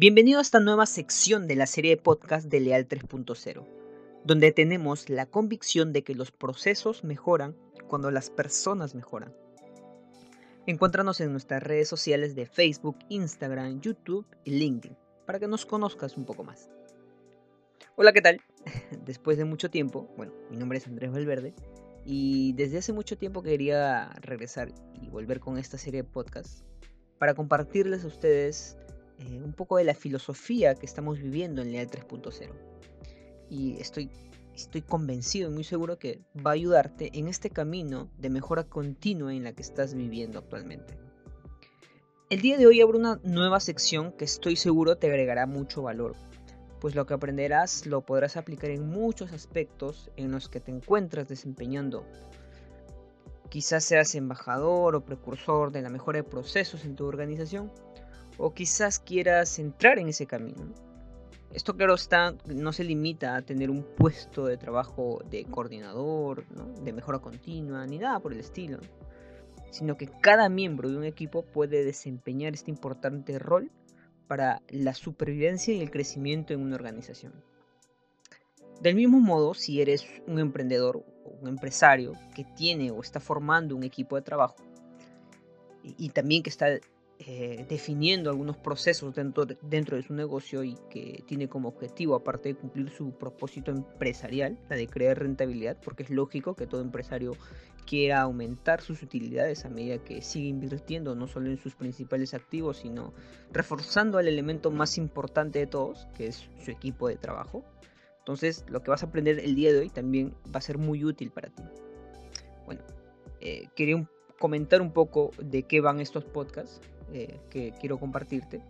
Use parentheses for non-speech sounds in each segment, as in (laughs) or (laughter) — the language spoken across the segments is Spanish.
Bienvenido a esta nueva sección de la serie de podcast de Leal 3.0, donde tenemos la convicción de que los procesos mejoran cuando las personas mejoran. Encuéntranos en nuestras redes sociales de Facebook, Instagram, YouTube y LinkedIn para que nos conozcas un poco más. Hola, ¿qué tal? (laughs) Después de mucho tiempo, bueno, mi nombre es Andrés Valverde y desde hace mucho tiempo quería regresar y volver con esta serie de podcasts para compartirles a ustedes eh, un poco de la filosofía que estamos viviendo en Leal 3.0. Y estoy, estoy convencido y muy seguro que va a ayudarte en este camino de mejora continua en la que estás viviendo actualmente. El día de hoy abro una nueva sección que estoy seguro te agregará mucho valor, pues lo que aprenderás lo podrás aplicar en muchos aspectos en los que te encuentras desempeñando. Quizás seas embajador o precursor de la mejora de procesos en tu organización, o quizás quieras entrar en ese camino. Esto claro está, no se limita a tener un puesto de trabajo de coordinador, de mejora continua, ni nada por el estilo, sino que cada miembro de un equipo puede desempeñar este importante rol para la supervivencia y el crecimiento en una organización. Del mismo modo, si eres un emprendedor o un empresario que tiene o está formando un equipo de trabajo y, también que está eh, definiendo algunos procesos dentro de, dentro de su negocio y que tiene como objetivo, aparte de cumplir su propósito empresarial, la de crear rentabilidad, porque es lógico que todo empresario quiera aumentar sus utilidades a medida que sigue invirtiendo no solo en sus principales activos, sino reforzando el elemento más importante de todos, que es su equipo de trabajo. Entonces, lo que vas a aprender el día de hoy también va a ser muy útil para ti. Bueno, eh, quería comentar un poco de qué van estos podcasts eh, que quiero compartirte.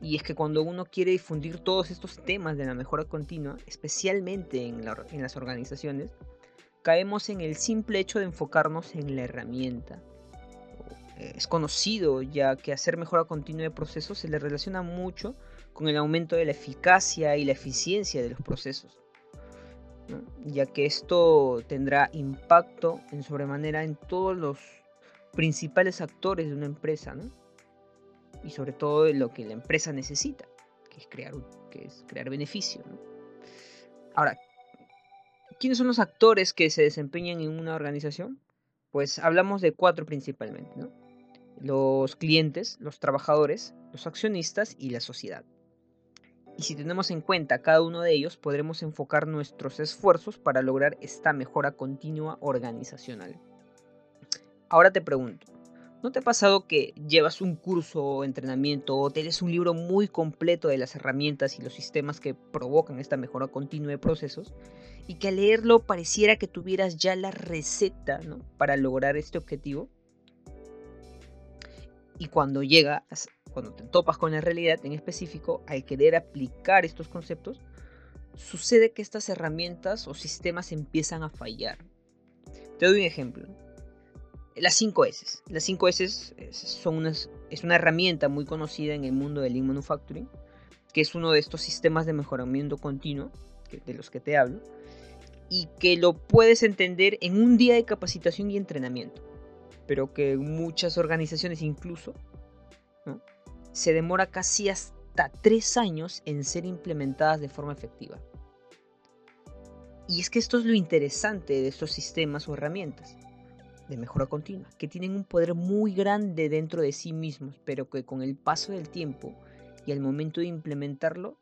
Y es que cuando uno quiere difundir todos estos temas de la mejora continua, especialmente en las organizaciones, caemos en el simple hecho de enfocarnos en la herramienta. Es conocido ya que hacer mejora continua de procesos se le relaciona mucho con el aumento de la eficacia y la eficiencia de los procesos, ya que esto tendrá impacto en sobremanera en todos los principales actores de una empresa, y sobre todo lo que la empresa necesita, que es crear, que es crear beneficio. Ahora, ¿Quiénes son los actores que se desempeñan en una organización? Pues hablamos de cuatro principalmente, Los clientes, los trabajadores, los accionistas y la sociedad. Y si tenemos en cuenta cada uno de ellos, podremos enfocar nuestros esfuerzos para lograr esta mejora continua organizacional. Ahora te pregunto, ¿No te ha pasado que llevas un curso entrenamiento o tienes un libro muy completo de las herramientas y los sistemas que provocan esta mejora continua de procesos y que al leerlo pareciera que tuvieras ya la receta para lograr este objetivo? Y cuando llegas, cuando te topas con la realidad en específico, al querer aplicar estos conceptos, sucede que estas herramientas o sistemas empiezan a fallar. Te doy un ejemplo las 5 S. Las 5 S son unas, es una herramienta muy conocida en el mundo del Lean Manufacturing, que es uno de estos sistemas de mejoramiento continuo de los que te hablo, y que lo puedes entender en un día de capacitación y entrenamiento, pero que muchas organizaciones incluso se demora casi hasta 3 años en ser implementadas de forma efectiva. Y es que esto es lo interesante de estos sistemas o herramientas de mejora continua, que tienen un poder muy grande dentro de sí mismos, pero que con el paso del tiempo y al momento de implementarlo,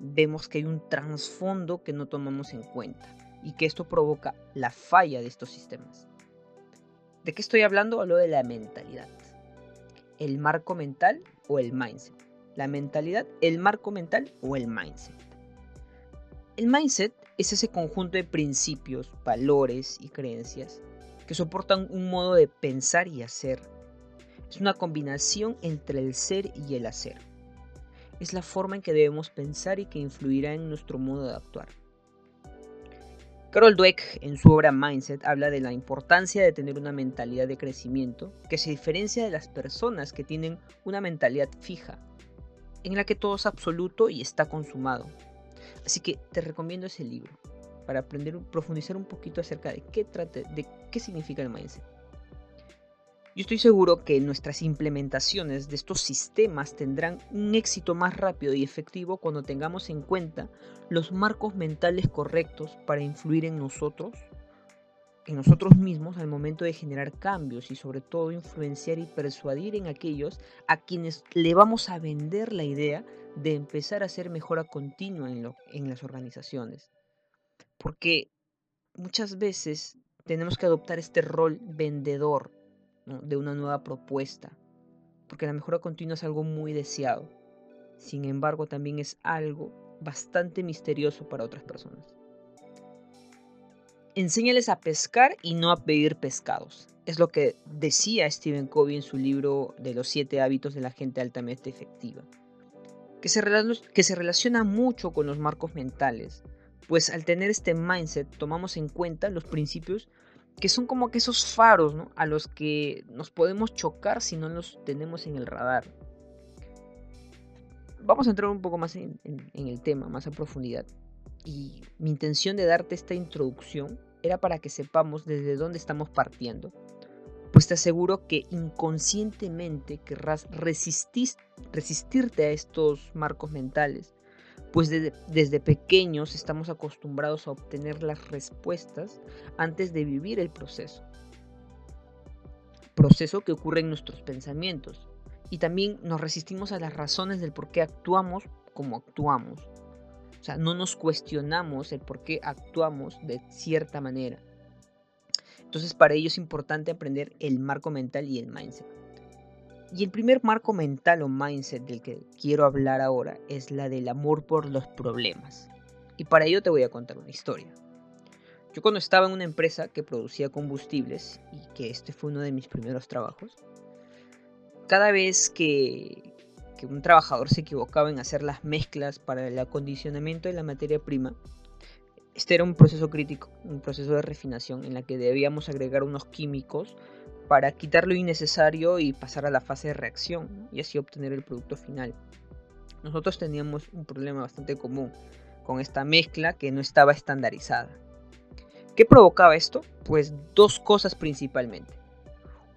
vemos que hay un trasfondo que no tomamos en cuenta y que esto provoca la falla de estos sistemas. ¿De qué estoy hablando? Hablo de la mentalidad. El marco mental o el mindset. La mentalidad, el marco mental o el mindset. El mindset es ese conjunto de principios, valores y creencias que soportan un modo de pensar y hacer. Es una combinación entre el ser y el hacer. Es la forma en que debemos pensar y que influirá en nuestro modo de actuar. Carol Dweck, en su obra Mindset, habla de la importancia de tener una mentalidad de crecimiento que se diferencia de las personas que tienen una mentalidad fija, en la que todo es absoluto y está consumado. Así que te recomiendo ese libro para aprender, profundizar un poquito acerca de qué, trate, de qué significa el mindset. Yo estoy seguro que nuestras implementaciones de estos sistemas tendrán un éxito más rápido y efectivo cuando tengamos en cuenta los marcos mentales correctos para influir en nosotros, en nosotros mismos al momento de generar cambios y sobre todo influenciar y persuadir en aquellos a quienes le vamos a vender la idea de empezar a hacer mejora continua en, en las organizaciones. Porque muchas veces tenemos que adoptar este rol vendedor de una nueva propuesta, porque la mejora continua es algo muy deseado. Sin embargo, también es algo bastante misterioso para otras personas. Enséñales a pescar y no a pedir pescados. Es lo que decía Stephen Covey en su libro de los siete hábitos de la gente altamente efectiva. Que se, que se relaciona mucho con los marcos mentales, pues al tener este mindset tomamos en cuenta los principios que son como que esos faros a los que nos podemos chocar si no los tenemos en el radar. Vamos a entrar un poco más en, el tema, más a profundidad. Y mi intención de darte esta introducción era para que sepamos desde dónde estamos partiendo. Pues te aseguro que inconscientemente querrás resistirte a estos marcos mentales pues desde, pequeños estamos acostumbrados a obtener las respuestas antes de vivir el proceso. Proceso que ocurre en nuestros pensamientos. Y también nos resistimos a las razones del por qué actuamos como actuamos. O sea, no nos cuestionamos el por qué actuamos de cierta manera. Entonces para ello es importante aprender el marco mental y el mindset. Y el primer marco mental o mindset del que quiero hablar ahora es la del amor por los problemas. Y para ello te voy a contar una historia. Yo cuando estaba en una empresa que producía combustibles, y que este fue uno de mis primeros trabajos, cada vez que, un trabajador se equivocaba en hacer las mezclas para el acondicionamiento de la materia prima, este era un proceso crítico, un proceso de refinación en la que debíamos agregar unos químicos para quitar lo innecesario y pasar a la fase de reacción y así obtener el producto final. Nosotros teníamos un problema bastante común con esta mezcla que no estaba estandarizada. ¿Qué provocaba esto? Pues dos cosas principalmente.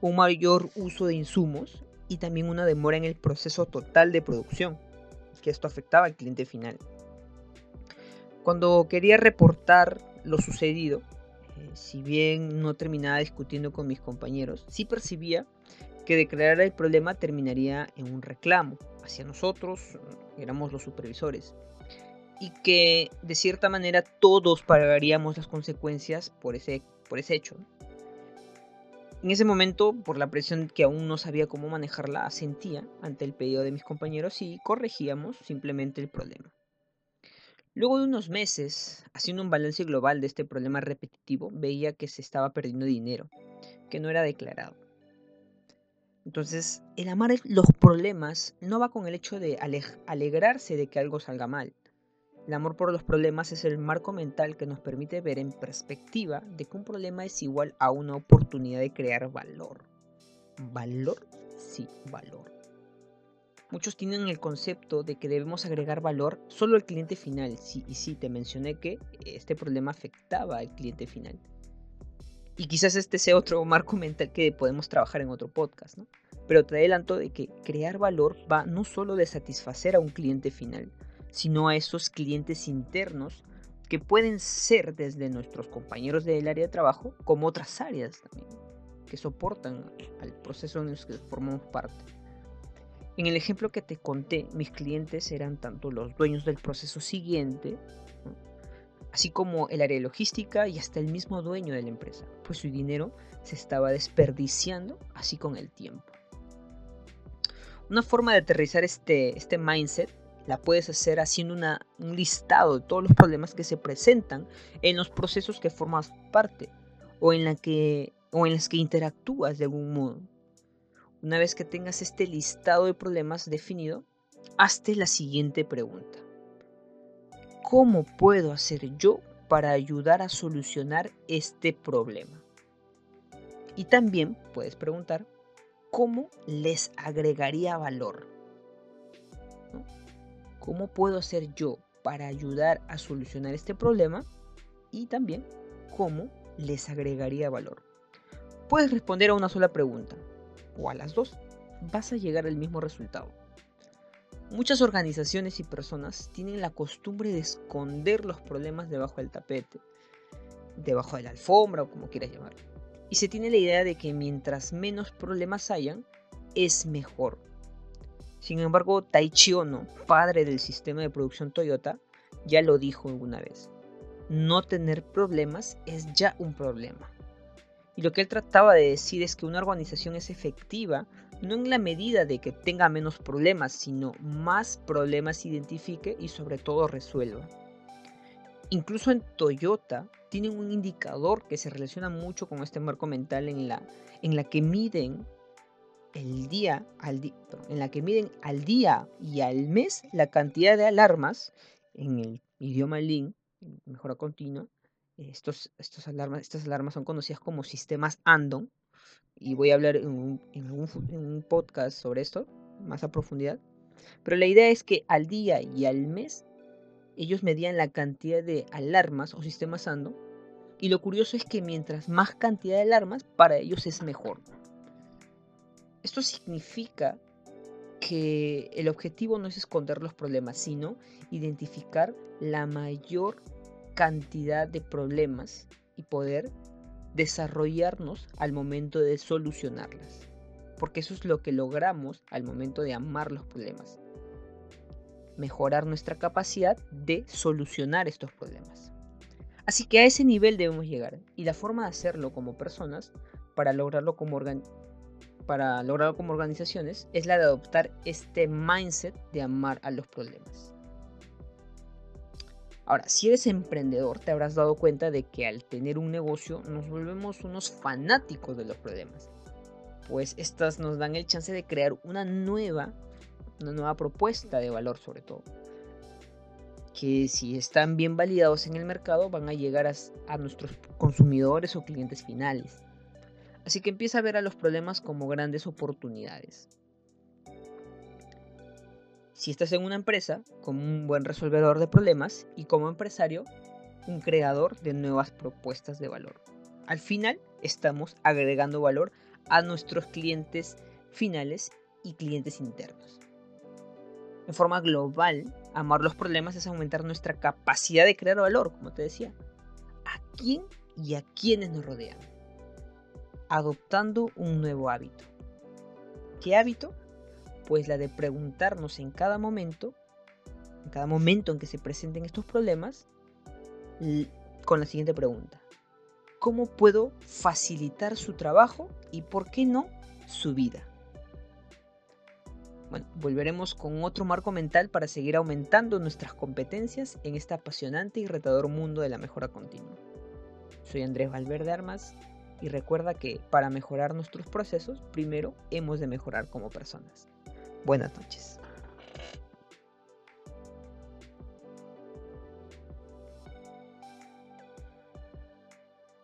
Un mayor uso de insumos y también una demora en el proceso total de producción, que esto afectaba al cliente final. Cuando quería reportar lo sucedido, si bien no terminaba discutiendo con mis compañeros, sí percibía que declarar el problema terminaría en un reclamo hacia nosotros, éramos los supervisores, y que de cierta manera todos pagaríamos las consecuencias por ese, por ese hecho. En ese momento, por la presión que aún no sabía cómo manejarla, asentía ante el pedido de mis compañeros y corregíamos simplemente el problema. Luego de unos meses, haciendo un balance global de este problema repetitivo, veía que se estaba perdiendo dinero, que no era declarado. Entonces, el amar los problemas no va con el hecho de alegrarse de que algo salga mal. El amor por los problemas es el marco mental que nos permite ver en perspectiva de que un problema es igual a una oportunidad de crear valor. ¿Valor? Sí, valor. Muchos tienen el concepto de que debemos agregar valor solo al cliente final. Sí, y sí, te mencioné que este problema afectaba al cliente final. Y quizás este sea otro marco mental que podemos trabajar en otro podcast, ¿no? Pero te adelanto de que crear valor va no solo de satisfacer a un cliente final, sino a esos clientes internos que pueden ser desde nuestros compañeros del área de trabajo como otras áreas también, que soportan al proceso en el que formamos parte. En el ejemplo que te conté, mis clientes eran tanto los dueños del proceso siguiente, así como el área de logística y hasta el mismo dueño de la empresa, pues su dinero se estaba desperdiciando así con el tiempo. Una forma de aterrizar este, este mindset la puedes hacer haciendo un listado de todos los problemas que se presentan en los procesos que formas parte o en, la o en las que interactúas de algún modo. Una vez que tengas este listado de problemas definido, hazte la siguiente pregunta. ¿Cómo puedo hacer yo para ayudar a solucionar este problema? Y también puedes preguntar, ¿cómo les agregaría valor? ¿Cómo puedo hacer yo para ayudar a solucionar este problema? Y también, ¿cómo les agregaría valor? Puedes responder a una sola pregunta, o a las dos, vas a llegar al mismo resultado. Muchas organizaciones y personas tienen la costumbre de esconder los problemas debajo del tapete, debajo de la alfombra o como quieras llamarlo. Y se tiene la idea de que mientras menos problemas hayan, es mejor. Sin embargo, Taichi Ono, padre del sistema de producción Toyota, ya lo dijo alguna vez. No tener problemas es ya un problema. Y lo que él trataba de decir es que una organización es efectiva no en la medida de que tenga menos problemas, sino más problemas identifique y sobre todo resuelva. Incluso en Toyota tienen un indicador que se relaciona mucho con este marco mental en la, en la que miden el día al en la que miden al día y al mes la cantidad de alarmas en el idioma Lean, mejora continua. Estos, estos alarmas, estas alarmas son conocidas como sistemas Andon, y voy a hablar en un, podcast sobre esto más a profundidad. Pero la idea es que al día y al mes ellos medían la cantidad de alarmas o sistemas ANDO y lo curioso es que mientras más cantidad de alarmas para ellos es mejor. Esto significa que el objetivo no es esconder los problemas, sino identificar la mayor cantidad de problemas y poder desarrollarnos al momento de solucionarlas. Porque eso es lo que logramos al momento de amar los problemas. Mejorar nuestra capacidad de solucionar estos problemas. Así que a ese nivel debemos llegar. Y la forma de hacerlo como personas, para lograrlo como, para lograrlo como organizaciones, es la de adoptar este mindset de amar a los problemas. Ahora, si eres emprendedor, te habrás dado cuenta de que al tener un negocio nos volvemos unos fanáticos de los problemas. Pues estas nos dan el chance de crear una nueva, una nueva propuesta de valor sobre todo. Que si están bien validados en el mercado van a llegar a, a nuestros consumidores o clientes finales. Así que empieza a ver a los problemas como grandes oportunidades. Si estás en una empresa, como un buen resolvedor de problemas y como empresario, un creador de nuevas propuestas de valor. Al final, estamos agregando valor a nuestros clientes finales y clientes internos. En forma global, amar los problemas es aumentar nuestra capacidad de crear valor, como te decía. ¿A quién y a quiénes nos rodean? Adoptando un nuevo hábito. ¿Qué hábito? Pues la de preguntarnos en cada momento, en cada momento en que se presenten estos problemas, con la siguiente pregunta. ¿Cómo puedo facilitar su trabajo y por qué no su vida? Bueno, volveremos con otro marco mental para seguir aumentando nuestras competencias en este apasionante y retador mundo de la mejora continua. Soy Andrés Valverde Armas y recuerda que para mejorar nuestros procesos, primero hemos de mejorar como personas. Buenas noches.